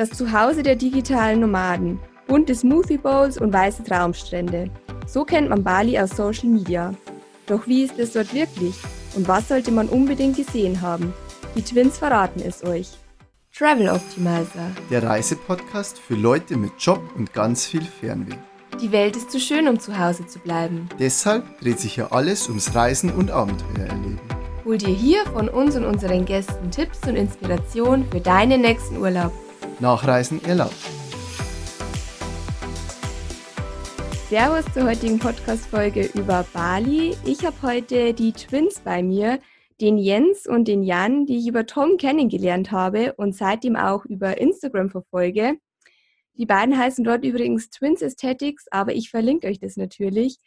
Das Zuhause der digitalen Nomaden, bunte Smoothie Bowls und weiße Traumstrände. So kennt man Bali aus Social Media. Doch wie ist es dort wirklich? Und was sollte man unbedingt gesehen haben? Die Twins verraten es euch. Travel Optimizer. Der Reisepodcast für Leute mit Job und ganz viel Fernweh. Die Welt ist zu schön, um zu Hause zu bleiben. Deshalb dreht sich ja alles ums Reisen und Abenteuer erleben. Hol dir hier von uns und unseren Gästen Tipps und Inspiration für deinen nächsten Urlaub. Nachreisen erlaubt. Servus zur heutigen Podcast-Folge über Bali. Ich habe heute die Twins bei mir, den Jens und den Jan, die ich über Tom kennengelernt habe und seitdem auch über Instagram verfolge. Die beiden heißen dort übrigens Twins Aesthetics, aber ich verlinke euch das natürlich.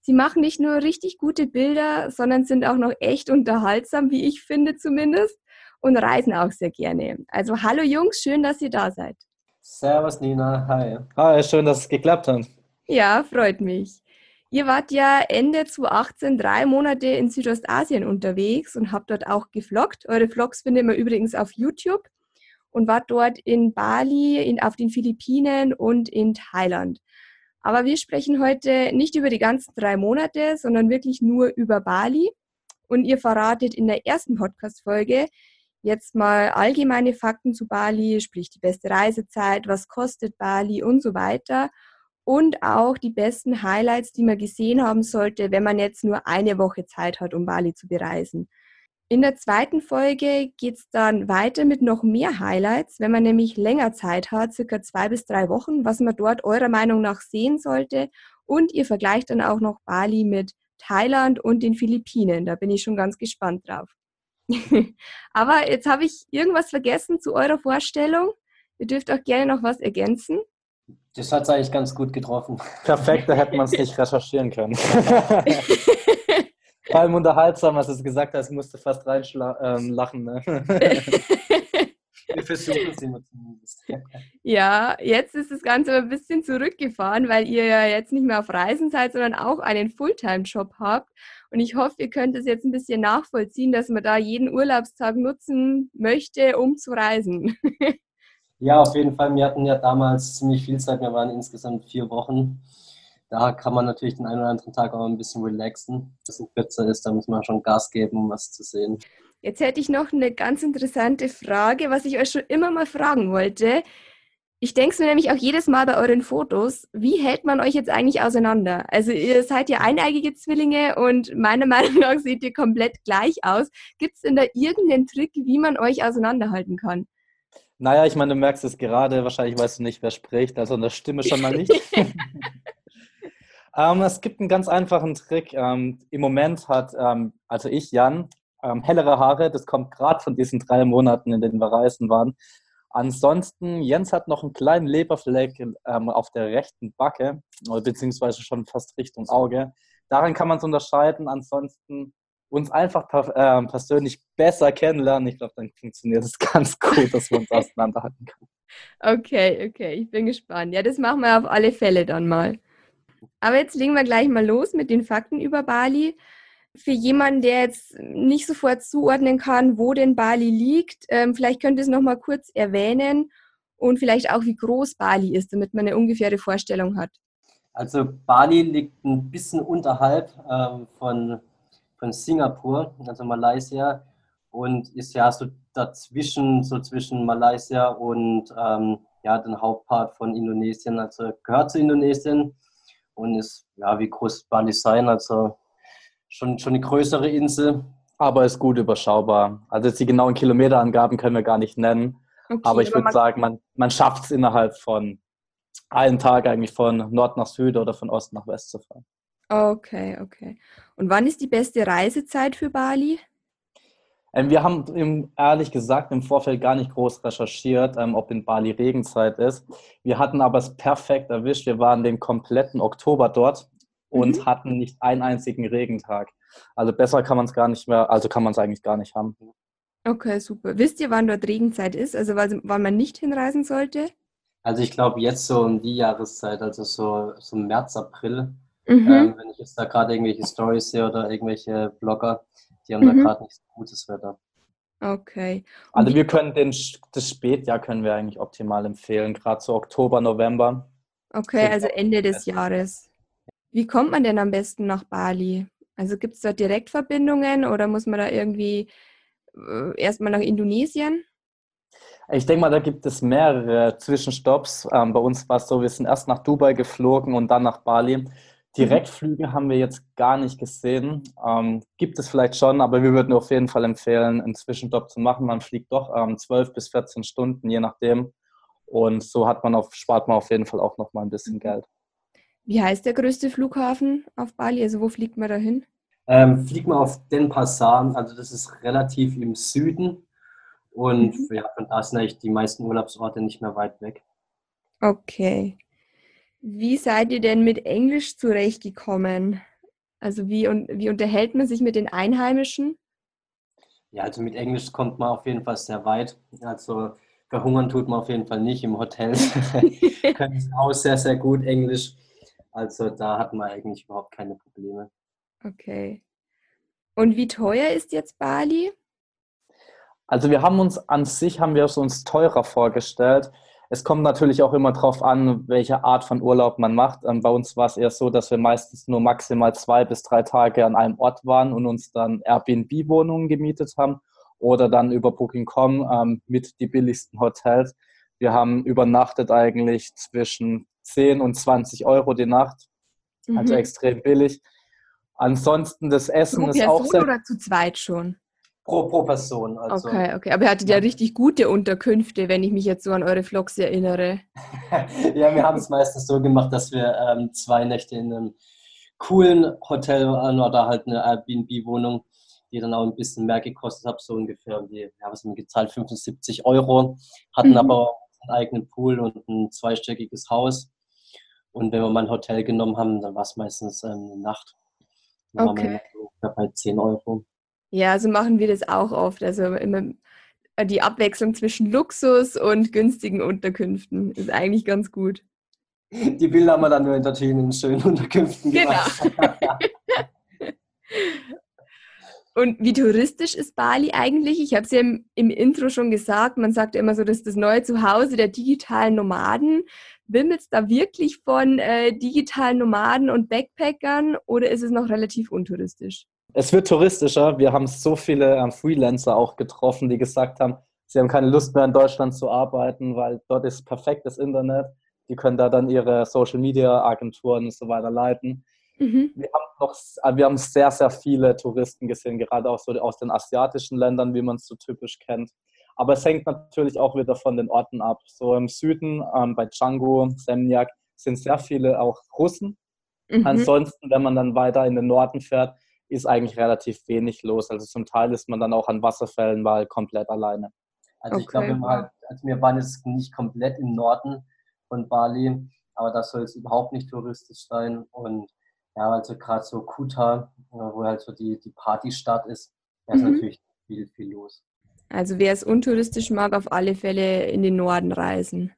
Sie machen nicht nur richtig gute Bilder, sondern sind auch noch echt unterhaltsam, wie ich finde zumindest, und reisen auch sehr gerne. Also hallo Jungs, schön, dass ihr da seid. Servus Nina, hi. Hi, schön, dass es geklappt hat. Ja, freut mich. Ihr wart ja Ende 2018 drei Monate in Südostasien unterwegs und habt dort auch gefloggt. Eure Vlogs findet man übrigens auf YouTube und wart dort in Bali, in, auf den Philippinen und in Thailand. Aber wir sprechen heute nicht über die ganzen drei Monate, sondern wirklich nur über Bali. Und ihr verratet in der ersten Podcast-Folge jetzt mal allgemeine Fakten zu Bali, sprich die beste Reisezeit, was kostet Bali und so weiter und auch die besten Highlights, die man gesehen haben sollte, wenn man jetzt nur eine Woche Zeit hat, um Bali zu bereisen. In der zweiten Folge geht es dann weiter mit noch mehr Highlights, wenn man nämlich länger Zeit hat, circa zwei bis drei Wochen, was man dort eurer Meinung nach sehen sollte. Und ihr vergleicht dann auch noch Bali mit Thailand und den Philippinen. Da bin ich schon ganz gespannt drauf. Aber jetzt habe ich irgendwas vergessen zu eurer Vorstellung. Ihr dürft auch gerne noch was ergänzen. Das hat es eigentlich ganz gut getroffen. Perfekt, da hätte man es nicht recherchieren können. Vor allem unterhaltsam, als du es gesagt hast, musste fast reinlachen. Ähm, ne? Wir versuchen es immer zumindest. Ja, jetzt ist das Ganze aber ein bisschen zurückgefahren, weil ihr ja jetzt nicht mehr auf Reisen seid, sondern auch einen Fulltime-Job habt. Und ich hoffe, ihr könnt es jetzt ein bisschen nachvollziehen, dass man da jeden Urlaubstag nutzen möchte, um zu reisen. Ja, auf jeden Fall. Wir hatten ja damals ziemlich viel Zeit. Wir waren insgesamt vier Wochen. Da kann man natürlich den einen oder anderen Tag auch ein bisschen relaxen. Dass es kürzer ist, da muss man schon Gas geben, um was zu sehen. Jetzt hätte ich noch eine ganz interessante Frage, was ich euch schon immer mal fragen wollte. Ich denke es mir nämlich auch jedes Mal bei euren Fotos, wie hält man euch jetzt eigentlich auseinander? Also ihr seid ja eineigige Zwillinge und meiner Meinung nach seht ihr komplett gleich aus. Gibt es denn da irgendeinen Trick, wie man euch auseinanderhalten kann? Naja, ich meine, du merkst es gerade, wahrscheinlich weißt du nicht, wer spricht, also in der Stimme schon mal nicht. ähm, es gibt einen ganz einfachen Trick. Ähm, Im Moment hat, ähm, also ich, Jan, ähm, hellere Haare. Das kommt gerade von diesen drei Monaten, in denen wir reisen waren. Ansonsten, Jens hat noch einen kleinen Leberfleck ähm, auf der rechten Backe, beziehungsweise schon fast Richtung Auge. Daran kann man es unterscheiden. Ansonsten uns einfach äh, persönlich besser kennenlernen. Ich glaube, dann funktioniert es ganz gut, dass wir uns auseinanderhalten können. Okay, okay, ich bin gespannt. Ja, das machen wir auf alle Fälle dann mal. Aber jetzt legen wir gleich mal los mit den Fakten über Bali. Für jemanden, der jetzt nicht sofort zuordnen kann, wo denn Bali liegt, ähm, vielleicht könnt ihr es nochmal kurz erwähnen und vielleicht auch, wie groß Bali ist, damit man eine ungefähre Vorstellung hat. Also Bali liegt ein bisschen unterhalb ähm, von von Singapur, also Malaysia, und ist ja so dazwischen, so zwischen Malaysia und ähm, ja, den Hauptpart von Indonesien, also gehört zu Indonesien und ist, ja, wie groß Bali sein, also schon, schon eine größere Insel. Aber ist gut überschaubar. Also jetzt die genauen Kilometerangaben können wir gar nicht nennen. Okay, aber ich würde sagen, man, man schafft es innerhalb von einem Tag eigentlich von Nord nach Süd oder von Ost nach West zu fahren. Okay, okay. Und wann ist die beste Reisezeit für Bali? Ähm, wir haben im, ehrlich gesagt im Vorfeld gar nicht groß recherchiert, ähm, ob in Bali Regenzeit ist. Wir hatten aber es perfekt erwischt. Wir waren den kompletten Oktober dort und mhm. hatten nicht einen einzigen Regentag. Also besser kann man es gar nicht mehr, also kann man es eigentlich gar nicht haben. Okay, super. Wisst ihr, wann dort Regenzeit ist? Also wann man nicht hinreisen sollte? Also ich glaube jetzt so um die Jahreszeit, also so, so März, April Mhm. Ähm, wenn ich jetzt da gerade irgendwelche Stories sehe oder irgendwelche Blogger, die haben mhm. da gerade nicht so gutes Wetter. Okay. Also wir können den, das Spätjahr können wir eigentlich optimal empfehlen, gerade so Oktober, November. Okay, also Ende des Jahres. Wie kommt man denn am besten nach Bali? Also gibt es da Direktverbindungen oder muss man da irgendwie äh, erstmal nach Indonesien? Ich denke mal, da gibt es mehrere Zwischenstopps. Ähm, bei uns war es so, wir sind erst nach Dubai geflogen und dann nach Bali. Direktflüge haben wir jetzt gar nicht gesehen. Ähm, gibt es vielleicht schon, aber wir würden auf jeden Fall empfehlen, einen Zwischenstopp zu machen. Man fliegt doch ähm, 12 bis 14 Stunden, je nachdem. Und so hat man auf, spart man auf jeden Fall auch noch mal ein bisschen mhm. Geld. Wie heißt der größte Flughafen auf Bali? Also wo fliegt man da hin? Ähm, fliegt man auf Denpasar, also das ist relativ im Süden. Und mhm. ja, von da sind eigentlich die meisten Urlaubsorte nicht mehr weit weg. Okay. Wie seid ihr denn mit Englisch zurechtgekommen? Also wie, und, wie unterhält man sich mit den Einheimischen? Ja, also mit Englisch kommt man auf jeden Fall sehr weit. Also verhungern tut man auf jeden Fall nicht im Hotel. Können auch sehr, sehr gut Englisch. Also da hat man eigentlich überhaupt keine Probleme. Okay. Und wie teuer ist jetzt Bali? Also wir haben uns an sich haben wir es uns teurer vorgestellt. Es kommt natürlich auch immer darauf an, welche Art von Urlaub man macht. Ähm, bei uns war es eher so, dass wir meistens nur maximal zwei bis drei Tage an einem Ort waren und uns dann Airbnb-Wohnungen gemietet haben oder dann über Booking.com ähm, mit die billigsten Hotels. Wir haben übernachtet eigentlich zwischen 10 und 20 Euro die Nacht, also mhm. extrem billig. Ansonsten das Essen Pro ist auch sehr... oder zu zweit schon? Pro, pro Person. Also. Okay, okay. Aber ihr hattet ja richtig gute Unterkünfte, wenn ich mich jetzt so an eure Vlogs erinnere. ja, wir haben es meistens so gemacht, dass wir ähm, zwei Nächte in einem coolen Hotel waren oder halt eine Airbnb-Wohnung, die dann auch ein bisschen mehr gekostet hat, so ungefähr, was haben wir gezahlt, 75 Euro, hatten mhm. aber einen eigenen Pool und ein zweistöckiges Haus. Und wenn wir mal ein Hotel genommen haben, dann war es meistens ähm, eine Nacht. Dann okay. waren wir bei 10 Euro. Ja, so machen wir das auch oft. Also immer äh, die Abwechslung zwischen Luxus und günstigen Unterkünften ist eigentlich ganz gut. Die Bilder haben wir dann nur natürlich in schönen Unterkünften genau. Und wie touristisch ist Bali eigentlich? Ich habe es ja im, im, Intro schon gesagt, man sagt immer so, das ist das neue Zuhause der digitalen Nomaden. Wimmelt es da wirklich von äh, digitalen Nomaden und Backpackern oder ist es noch relativ untouristisch? Es wird touristischer. Wir haben so viele ähm, Freelancer auch getroffen, die gesagt haben, sie haben keine Lust mehr in Deutschland zu arbeiten, weil dort ist perfektes Internet. Die können da dann ihre Social Media Agenturen und so weiter leiten. Mhm. Wir, haben noch, äh, wir haben sehr, sehr viele Touristen gesehen, gerade auch so aus den asiatischen Ländern, wie man es so typisch kennt. Aber es hängt natürlich auch wieder von den Orten ab. So im Süden, ähm, bei Django, Semniak, sind sehr viele auch Russen. Mhm. Ansonsten, wenn man dann weiter in den Norden fährt, ist eigentlich relativ wenig los. Also zum Teil ist man dann auch an Wasserfällen mal komplett alleine. Also okay. ich glaube, also wir waren jetzt nicht komplett im Norden von Bali, aber das soll es überhaupt nicht touristisch sein. Und ja, also gerade so Kuta, wo halt so die, die Partystadt ist, da ist mhm. natürlich viel, viel los. Also wer es untouristisch mag, auf alle Fälle in den Norden reisen.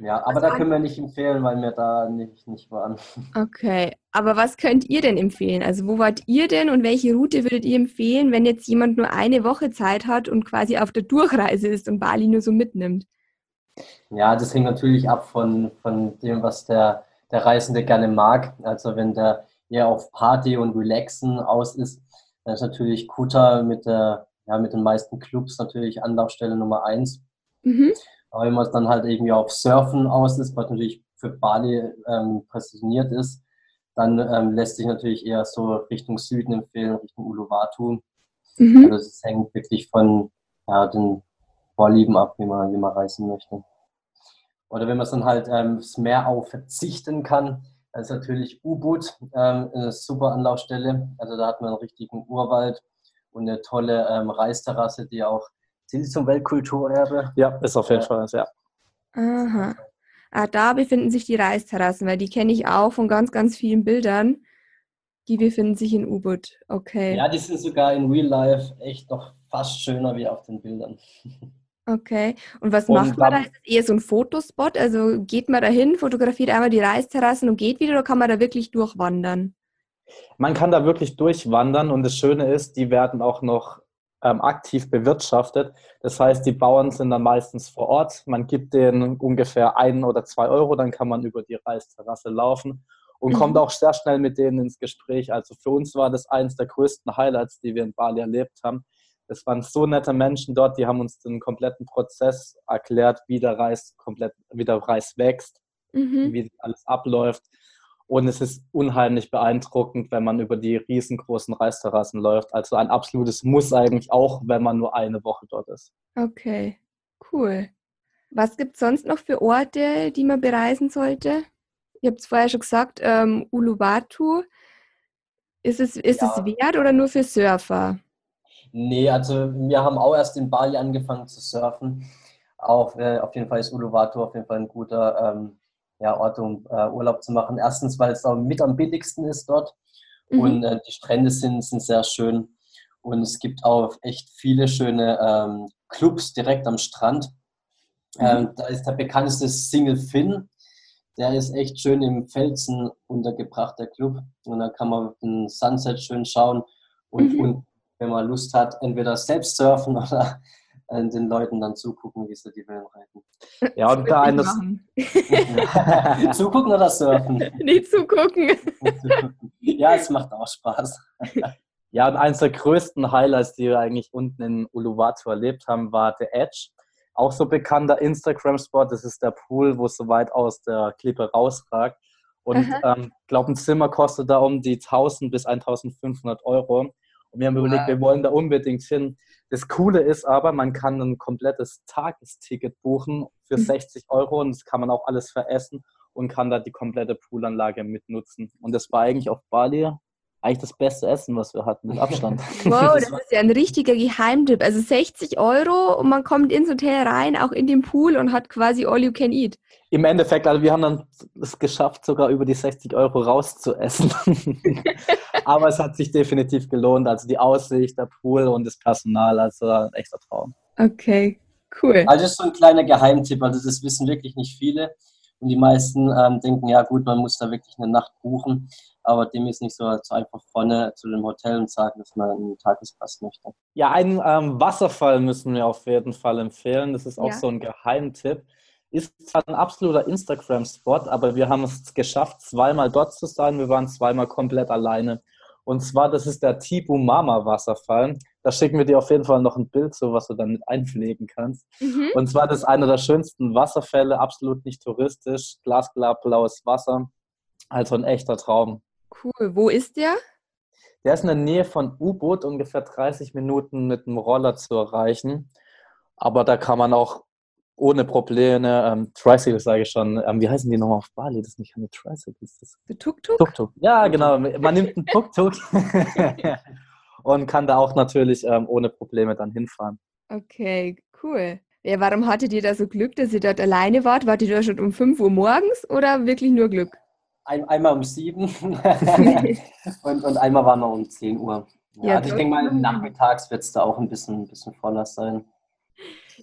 Ja, aber da können wir nicht empfehlen, weil wir da nicht, nicht waren. Okay, aber was könnt ihr denn empfehlen? Also wo wart ihr denn und welche Route würdet ihr empfehlen, wenn jetzt jemand nur eine Woche Zeit hat und quasi auf der Durchreise ist und Bali nur so mitnimmt? Ja, das hängt natürlich ab von, von dem, was der, der Reisende gerne mag. Also wenn der eher auf Party und Relaxen aus ist, dann ist natürlich Kuta mit, der, ja, mit den meisten Clubs natürlich Anlaufstelle Nummer eins. Mhm. Aber wenn man es dann halt irgendwie auf Surfen aus ist, was natürlich für Bali ähm, positioniert ist, dann ähm, lässt sich natürlich eher so Richtung Süden empfehlen, Richtung Uluwatu. Mhm. Also es hängt wirklich von ja, den Vorlieben ab, wie man, wie man reisen möchte. Oder wenn man es dann halt ähm, das Meer auch verzichten kann, dann ist natürlich U-Boot ähm, eine super Anlaufstelle. Also da hat man einen richtigen Urwald und eine tolle ähm, Reisterrasse, die auch sind Sie zum Weltkulturerbe? Ja, ist auf jeden Fall, ja. Aha. Ah, da befinden sich die Reisterrassen, weil die kenne ich auch von ganz, ganz vielen Bildern. Die befinden sich in U-Boot. Okay. Ja, die sind sogar in Real Life echt noch fast schöner wie auf den Bildern. Okay. Und was und macht man da? Ist das eher so ein Fotospot? Also geht man da hin, fotografiert einmal die Reisterrassen und geht wieder oder kann man da wirklich durchwandern? Man kann da wirklich durchwandern und das Schöne ist, die werden auch noch ähm, aktiv bewirtschaftet. Das heißt, die Bauern sind dann meistens vor Ort. Man gibt denen ungefähr ein oder zwei Euro, dann kann man über die Reisterrasse laufen und mhm. kommt auch sehr schnell mit denen ins Gespräch. Also für uns war das eines der größten Highlights, die wir in Bali erlebt haben. Es waren so nette Menschen dort, die haben uns den kompletten Prozess erklärt, wie der Reis komplett, wie der Reis wächst, mhm. wie alles abläuft. Und es ist unheimlich beeindruckend, wenn man über die riesengroßen Reisterrassen läuft. Also ein absolutes Muss eigentlich auch, wenn man nur eine Woche dort ist. Okay, cool. Was gibt es sonst noch für Orte, die man bereisen sollte? Ihr habt es vorher schon gesagt, ähm, Uluwatu. Ist es, ist ja. es wert oder nur für Surfer? Nee, also wir haben auch erst in Bali angefangen zu surfen. Auch, äh, auf jeden Fall ist Uluwatu auf jeden Fall ein guter ähm, ja, Ort, um äh, Urlaub zu machen. Erstens, weil es auch mit am billigsten ist dort mhm. und äh, die Strände sind, sind sehr schön. Und es gibt auch echt viele schöne ähm, Clubs direkt am Strand. Mhm. Ähm, da ist der bekannteste Single Finn. Der ist echt schön im Felsen untergebracht, der Club. Und da kann man den Sunset schön schauen und, mhm. und wenn man Lust hat, entweder selbst surfen oder äh, den Leuten dann zugucken, wie sie die Wellen reiten. Ja, und da eines. zugucken oder surfen? Nicht zugucken. ja, es macht auch Spaß. Ja, und eines der größten Highlights, die wir eigentlich unten in Uluwatu erlebt haben, war The Edge. Auch so bekannter Instagram-Spot. Das ist der Pool, wo es so weit aus der Klippe rausragt. Und ich ähm, glaube, ein Zimmer kostet da um die 1000 bis 1500 Euro. Und wir haben überlegt, wir wollen da unbedingt hin. Das Coole ist aber, man kann ein komplettes Tagesticket buchen für mhm. 60 Euro und das kann man auch alles veressen und kann da die komplette Poolanlage mitnutzen. Und das war eigentlich auf Bali eigentlich das beste Essen, was wir hatten, mit Abstand. Wow, das ist ja ein richtiger Geheimtipp. Also 60 Euro und man kommt ins Hotel rein, auch in den Pool und hat quasi all you can eat. Im Endeffekt, also wir haben dann es geschafft, sogar über die 60 Euro rauszuessen. Aber es hat sich definitiv gelohnt. Also die Aussicht, der Pool und das Personal, also ein echter Traum. Okay, cool. Also das ist so ein kleiner Geheimtipp, also das wissen wirklich nicht viele. Und die meisten ähm, denken, ja gut, man muss da wirklich eine Nacht buchen aber dem ist nicht so, so einfach vorne zu dem Hotel und sagen, dass man einen Tagespass möchte. Ja, einen ähm, Wasserfall müssen wir auf jeden Fall empfehlen. Das ist auch ja. so ein Geheimtipp. Ist zwar ein absoluter Instagram-Spot, aber wir haben es geschafft, zweimal dort zu sein. Wir waren zweimal komplett alleine. Und zwar, das ist der Tibu Mama Wasserfall. Da schicken wir dir auf jeden Fall noch ein Bild zu, was du dann mit einpflegen kannst. Mhm. Und zwar, das ist einer der schönsten Wasserfälle, absolut nicht touristisch, glasklar blaues Wasser. Also ein echter Traum. Cool. Wo ist der? Der ist in der Nähe von U-Boot, ungefähr 30 Minuten mit dem Roller zu erreichen. Aber da kann man auch ohne Probleme, ähm, Tricycles sage ich schon, ähm, wie heißen die nochmal auf Bali? Das ist nicht keine Tricycles. Das Tuk-Tuk? Tuk-Tuk. Ja, genau. Man nimmt einen Tuk-Tuk und kann da auch natürlich ähm, ohne Probleme dann hinfahren. Okay, cool. Ja, warum hattet ihr da so Glück, dass ihr dort alleine wart? Wart ihr da schon um 5 Uhr morgens oder wirklich nur Glück? ein, einmal um sieben und, und einmal waren wir um 10 Uhr. Ja, ja also ich denke mal, nachmittags wird es da auch ein bisschen, ein bisschen voller sein.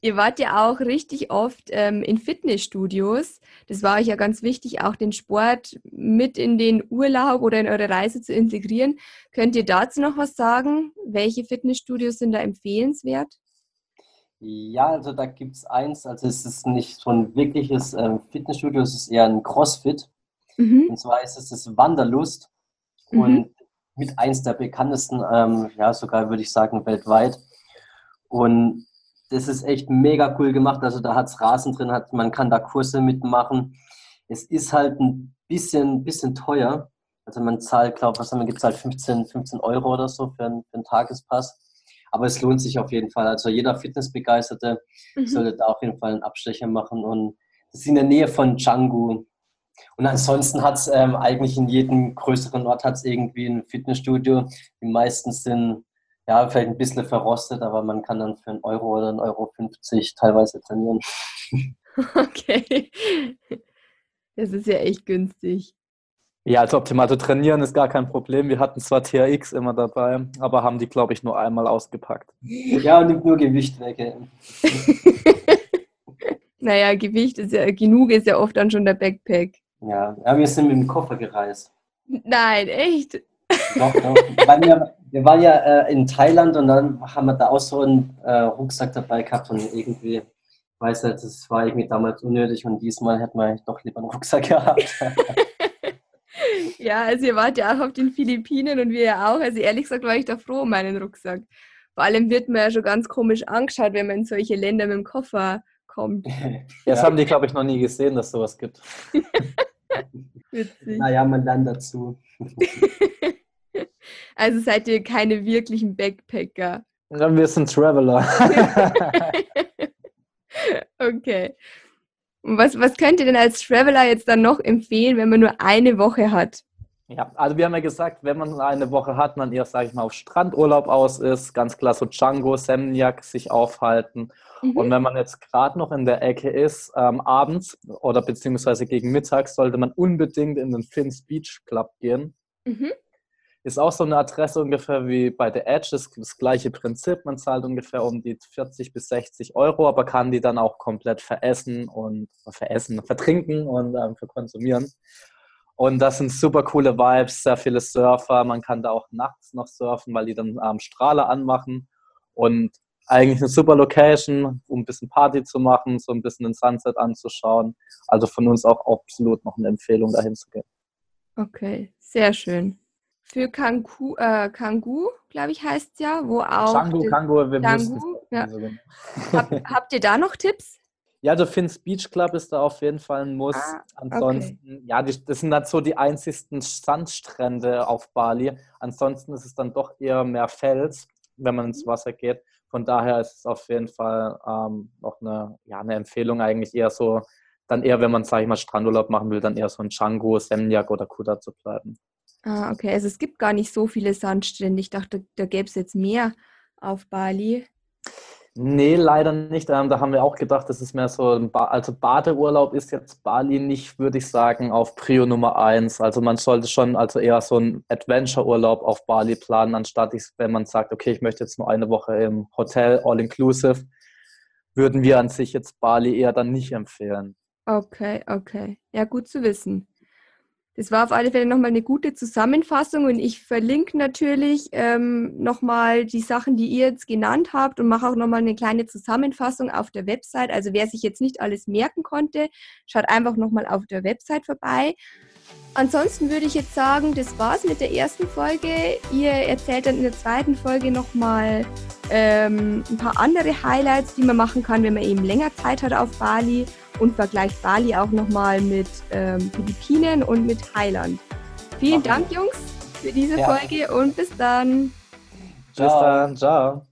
Ihr wart ja auch richtig oft ähm, in Fitnessstudios. Das war euch ja ganz wichtig, auch den Sport mit in den Urlaub oder in eure Reise zu integrieren. Könnt ihr dazu noch was sagen? Welche Fitnessstudios sind da empfehlenswert? Ja, also da gibt es eins, also es ist nicht so ein wirkliches ähm, Fitnessstudio, es ist eher ein CrossFit. Mhm. Und zwar ist es das Wanderlust mhm. und mit eins der bekanntesten, ähm, ja, sogar würde ich sagen, weltweit. Und das ist echt mega cool gemacht. Also da hat es Rasen drin, hat, man kann da Kurse mitmachen. Es ist halt ein bisschen, bisschen teuer. Also man zahlt, glaube ich, was man gibt halt 15, 15 Euro oder so für einen, für einen Tagespass. Aber es lohnt sich auf jeden Fall. Also jeder Fitnessbegeisterte mhm. sollte da auf jeden Fall einen Abstecher machen. Und das ist in der Nähe von Canggu. Und ansonsten hat es ähm, eigentlich in jedem größeren Ort hat's irgendwie ein Fitnessstudio. Die meisten sind ja vielleicht ein bisschen verrostet, aber man kann dann für einen Euro oder einen Euro 50 teilweise trainieren. Okay. Das ist ja echt günstig. Ja, also optimal zu trainieren ist gar kein Problem. Wir hatten zwar TRX immer dabei, aber haben die, glaube ich, nur einmal ausgepackt. Ja, und nimmt nur Gewicht weg. naja, Gewicht ist ja, genug ist ja oft dann schon der Backpack. Ja, ja wir sind mit dem Koffer gereist. Nein, echt? Doch, doch. Wir, Wir waren ja äh, in Thailand und dann haben wir da auch so einen äh, Rucksack dabei gehabt und irgendwie, weiß nicht, das war irgendwie damals unnötig und diesmal hätten wir doch lieber einen Rucksack gehabt. ja, also ihr wart ja auch auf den Philippinen und wir ja auch. Also ehrlich gesagt war ich da froh um meinen Rucksack. Vor allem wird man ja schon ganz komisch angeschaut, wenn man in solche Länder mit dem Koffer kommt. Das ja. haben die, glaube ich, noch nie gesehen, dass sowas gibt. Witzig. Naja, man lernt dazu. Also seid ihr keine wirklichen Backpacker? Wir sind Traveler. okay. Was, was könnt ihr denn als Traveler jetzt dann noch empfehlen, wenn man nur eine Woche hat? Ja, also wir haben ja gesagt, wenn man eine Woche hat, man eher, sage ich mal, auf Strandurlaub aus ist, ganz klar so Django, Semniak sich aufhalten. Mhm. Und wenn man jetzt gerade noch in der Ecke ist, ähm, abends oder beziehungsweise gegen Mittag, sollte man unbedingt in den Finn's Beach Club gehen. Mhm. Ist auch so eine Adresse ungefähr wie bei The Edge, das, das gleiche Prinzip. Man zahlt ungefähr um die 40 bis 60 Euro, aber kann die dann auch komplett veressen und veressen, vertrinken und ähm, verkonsumieren. Und das sind super coole Vibes, sehr viele Surfer. Man kann da auch nachts noch surfen, weil die dann ähm, Strahler anmachen. Und eigentlich eine super Location, um ein bisschen Party zu machen, so ein bisschen den Sunset anzuschauen. Also von uns auch absolut noch eine Empfehlung, dahin zu gehen. Okay, sehr schön. Für Kangu, äh, Kangu glaube ich, heißt es ja, wo auch. Kangu, Kangu, wir Kangu, müssen. Ja. Also, Hab, habt ihr da noch Tipps? Ja, der Finn's Beach Club ist da auf jeden Fall ein Muss. Ah, Ansonsten, okay. ja, die, das sind halt so die einzigsten Sandstrände auf Bali. Ansonsten ist es dann doch eher mehr Fels, wenn man ins mhm. Wasser geht. Von daher ist es auf jeden Fall ähm, noch eine, ja, eine Empfehlung eigentlich eher so, dann eher, wenn man, sage ich mal, Strandurlaub machen will, dann eher so in Django, Semniak oder Kuta zu bleiben. Ah, okay. Also es gibt gar nicht so viele Sandstrände. Ich dachte, da gäbe es jetzt mehr auf Bali. Nee, leider nicht. Ähm, da haben wir auch gedacht, das ist mehr so, ein ba also Badeurlaub ist jetzt Bali nicht, würde ich sagen, auf Prio Nummer eins. Also man sollte schon also eher so einen Adventure-Urlaub auf Bali planen, anstatt ich, wenn man sagt, okay, ich möchte jetzt nur eine Woche im Hotel, all-inclusive, würden wir an sich jetzt Bali eher dann nicht empfehlen. Okay, okay. Ja, gut zu wissen. Das war auf alle Fälle nochmal eine gute Zusammenfassung und ich verlinke natürlich ähm, nochmal die Sachen, die ihr jetzt genannt habt und mache auch nochmal eine kleine Zusammenfassung auf der Website. Also wer sich jetzt nicht alles merken konnte, schaut einfach nochmal auf der Website vorbei. Ansonsten würde ich jetzt sagen, das war's mit der ersten Folge. Ihr erzählt dann in der zweiten Folge nochmal ähm, ein paar andere Highlights, die man machen kann, wenn man eben länger Zeit hat auf Bali und vergleicht Bali auch nochmal mit ähm, Philippinen und mit Thailand. Vielen Dank, Jungs, für diese ja. Folge und bis dann. Bis dann, ciao.